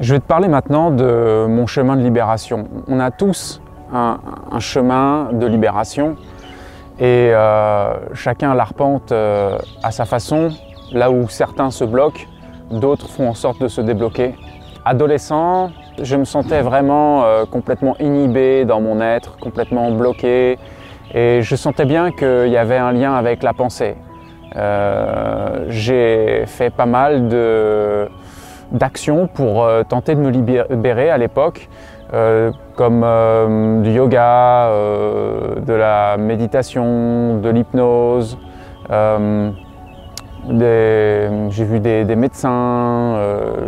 Je vais te parler maintenant de mon chemin de libération. On a tous un, chemin de libération et euh, chacun l'arpente euh, à sa façon. Là où certains se bloquent, d'autres font en sorte de se débloquer. Adolescent, je me sentais vraiment euh, complètement inhibé dans mon être, complètement bloqué et je sentais bien qu'il y avait un lien avec la pensée. J'ai fait pas mal de d'actions pour euh, tenter de me libérer à l'époque, euh, comme euh, du yoga, de la méditation, de l'hypnose. j'ai vu des, des médecins,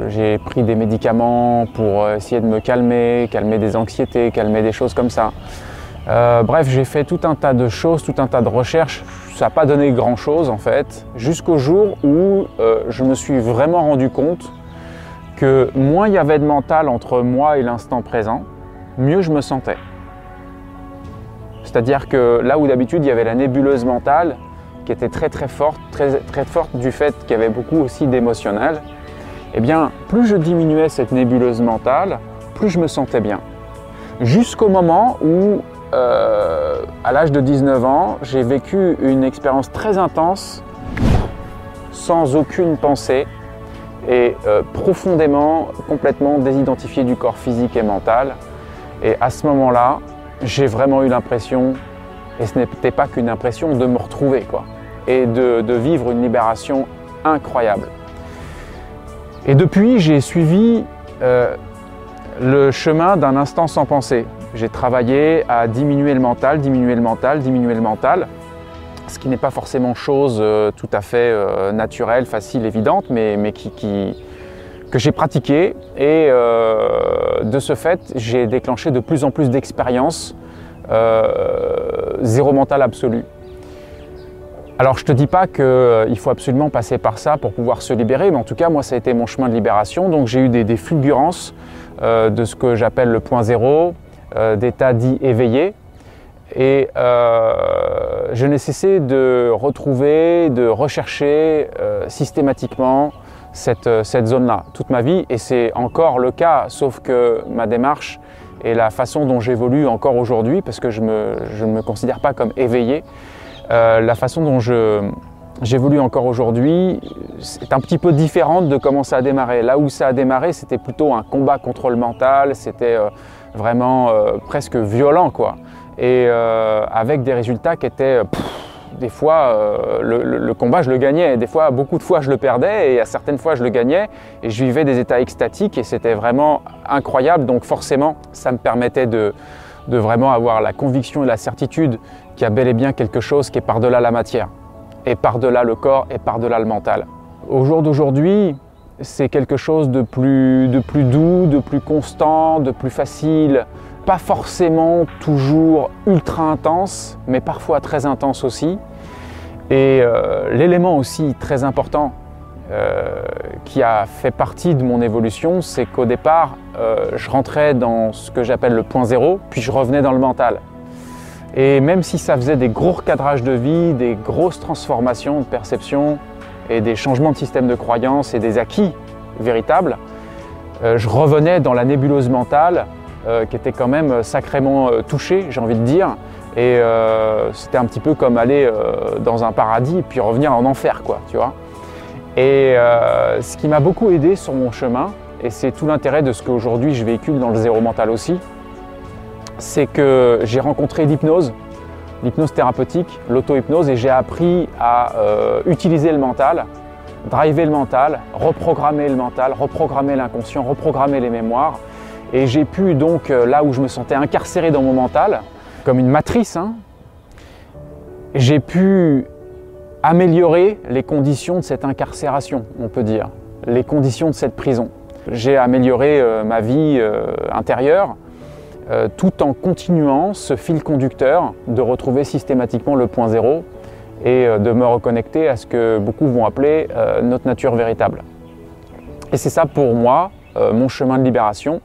j'ai pris des médicaments pour essayer de me calmer, calmer des anxiétés, calmer des choses comme ça. bref, j'ai fait tout un tas de choses, tout un tas de recherches. Ça n'a pas donné grand-chose en fait, jusqu'au jour où je me suis vraiment rendu compte que moins il y avait de mental entre moi et l'instant présent, mieux je me sentais. C'est-à-dire que là où d'habitude il y avait la nébuleuse mentale qui était très très forte, très, très forte du fait qu'il y avait beaucoup aussi d'émotionnel, eh bien plus je diminuais cette nébuleuse mentale, plus je me sentais bien. Jusqu'au moment où, euh, à l'âge de 19 ans, j'ai vécu une expérience très intense, sans aucune pensée, et euh, profondément, complètement désidentifié du corps physique et mental. Et à ce moment-là, j'ai vraiment eu l'impression, et ce n'était pas qu'une impression, de me retrouver, quoi, et de, vivre une libération incroyable. Et depuis, j'ai suivi euh, le chemin d'un instant sans pensée. J'ai travaillé à diminuer le mental, diminuer le mental, diminuer le mental ce qui n'est pas forcément chose euh, tout à fait euh, naturelle, facile, évidente, mais, que j'ai pratiqué. Et euh, de ce fait, j'ai déclenché de plus en plus d'expériences zéro mental absolu. Alors je te dis pas qu'il faut absolument passer par ça pour pouvoir se libérer, mais en tout cas moi ça a été mon chemin de libération. Donc j'ai eu des, fulgurances de ce que j'appelle le point zéro, d'état dit éveillé, et euh, je n'ai cessé de retrouver, de rechercher euh, systématiquement cette, cette zone-là toute ma vie. Et c'est encore le cas, sauf que ma démarche et la façon dont j'évolue encore aujourd'hui, parce que je, me, je, ne me considère pas comme éveillé, euh, la façon dont j'évolue encore aujourd'hui est un petit peu différente de comment ça a démarré. Là où ça a démarré, c'était plutôt un combat contre le mental, c'était vraiment presque violent quoi et euh, avec des résultats qui étaient des fois euh, le, combat je le gagnais, des fois beaucoup de fois je le perdais. Et à certaines fois je le gagnais. Et je vivais des états extatiques. Et c'était vraiment incroyable. Donc forcément ça me permettait de, vraiment avoir la conviction et la certitude qu'il y a bel et bien quelque chose qui est par-delà la matière. Et par-delà le corps et par-delà le mental. Au jour d'aujourd'hui, c'est quelque chose de plus doux, de plus constant, de plus facile, pas forcément toujours ultra intense, mais parfois très intense aussi. Et euh, l'élément aussi très important euh, qui a fait partie de mon évolution, c'est qu'au départ, euh, je rentrais dans ce que j'appelle le point zéro, puis je revenais dans le mental. Et même si ça faisait des gros recadrages de vie, des grosses transformations de perception et des changements de système de croyance et des acquis véritables, je revenais dans la nébuleuse mentale euh, qui était quand même sacrément euh, touché, j'ai envie de dire. Et euh, c'était un petit peu comme aller dans un paradis et puis revenir en enfer, quoi, tu vois. Et ce qui m'a beaucoup aidé sur mon chemin, et c'est tout l'intérêt de ce qu'aujourd'hui je véhicule dans le zéro mental aussi, c'est que j'ai rencontré l'hypnose, l'hypnose thérapeutique, l'auto-hypnose, et j'ai appris à utiliser le mental, driver le mental, reprogrammer le mental, reprogrammer l'inconscient, reprogrammer les mémoires, et j'ai pu donc, euh, là où je me sentais incarcéré dans mon mental, comme une matrice, hein, j'ai pu améliorer les conditions de cette incarcération, on peut dire, les conditions de cette prison. J'ai amélioré euh, ma vie euh, intérieure tout en continuant ce fil conducteur de retrouver systématiquement le point zéro et de me reconnecter à ce que beaucoup vont appeler notre nature véritable. Et c'est ça pour moi, mon chemin de libération.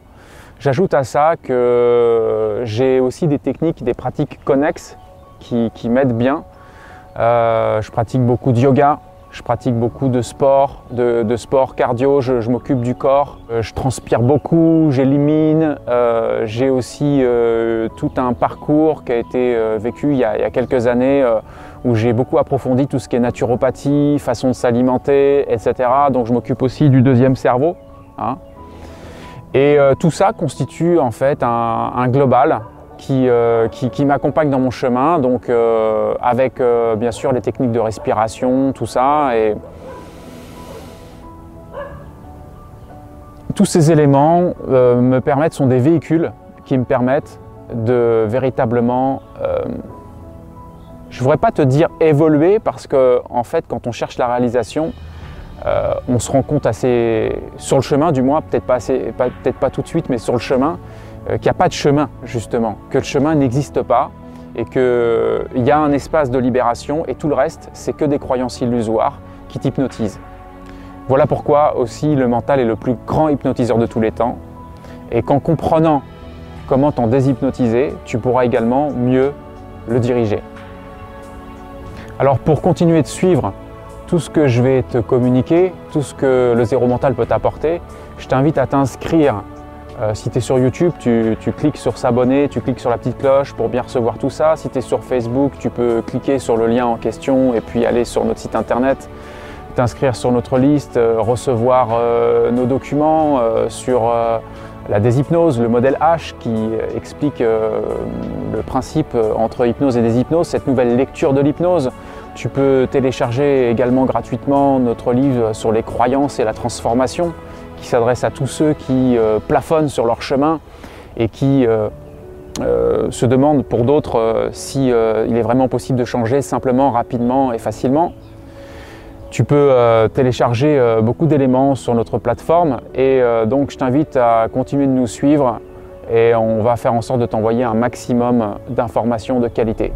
J'ajoute à ça que j'ai aussi des techniques, des pratiques connexes qui, m'aident bien. Euh, je pratique beaucoup de yoga, Je pratique beaucoup de sport, de, sport cardio, je, m'occupe du corps, euh, je transpire beaucoup, j'élimine. Euh, j'ai aussi tout un parcours qui a été vécu il y, a, quelques années où j'ai beaucoup approfondi tout ce qui est naturopathie, façon de s'alimenter, etc. Donc je m'occupe aussi du deuxième cerveau. Hein. Et tout ça constitue en fait un global euh, qui, m'accompagne dans mon chemin, donc euh, avec euh, bien sûr les techniques de respiration, tout ça. Et tous ces éléments me permettent, sont des véhicules qui me permettent de véritablement, je ne voudrais pas te dire évoluer, parce que en fait, quand on cherche la réalisation, on se rend compte assez, sur le chemin du moins, peut-être pas, pas tout de suite, mais sur le chemin, euh, qu'il n'y a pas de chemin, justement, que le chemin n'existe pas et qu'il y a un espace de libération et tout le reste, c'est que des croyances illusoires qui t'hypnotisent. Voilà pourquoi aussi le mental est le plus grand hypnotiseur de tous les temps et qu'en comprenant comment t'en déshypnotiser, tu pourras également mieux le diriger. Alors pour continuer de suivre tout ce que je vais te communiquer, tout ce que le zéro mental peut t'apporter, je t'invite à t'inscrire euh, si tu es sur YouTube, tu, cliques sur s'abonner, tu cliques sur la petite cloche pour bien recevoir tout ça. Si tu es sur Facebook, tu peux cliquer sur le lien en question et puis aller sur notre site internet, t'inscrire sur notre liste, euh, recevoir euh, nos documents sur la déshypnose, le modèle H qui explique le principe entre hypnose et déshypnose, cette nouvelle lecture de l'hypnose. Tu peux télécharger également gratuitement notre livre sur les croyances et la transformation qui s'adresse à tous ceux qui euh, plafonnent sur leur chemin et qui euh, euh, se demandent pour d'autres si il est vraiment possible de changer simplement, rapidement et facilement. Tu peux télécharger beaucoup d'éléments sur notre plateforme et donc je t'invite à continuer de nous suivre et on va faire en sorte de t'envoyer un maximum d'informations de qualité.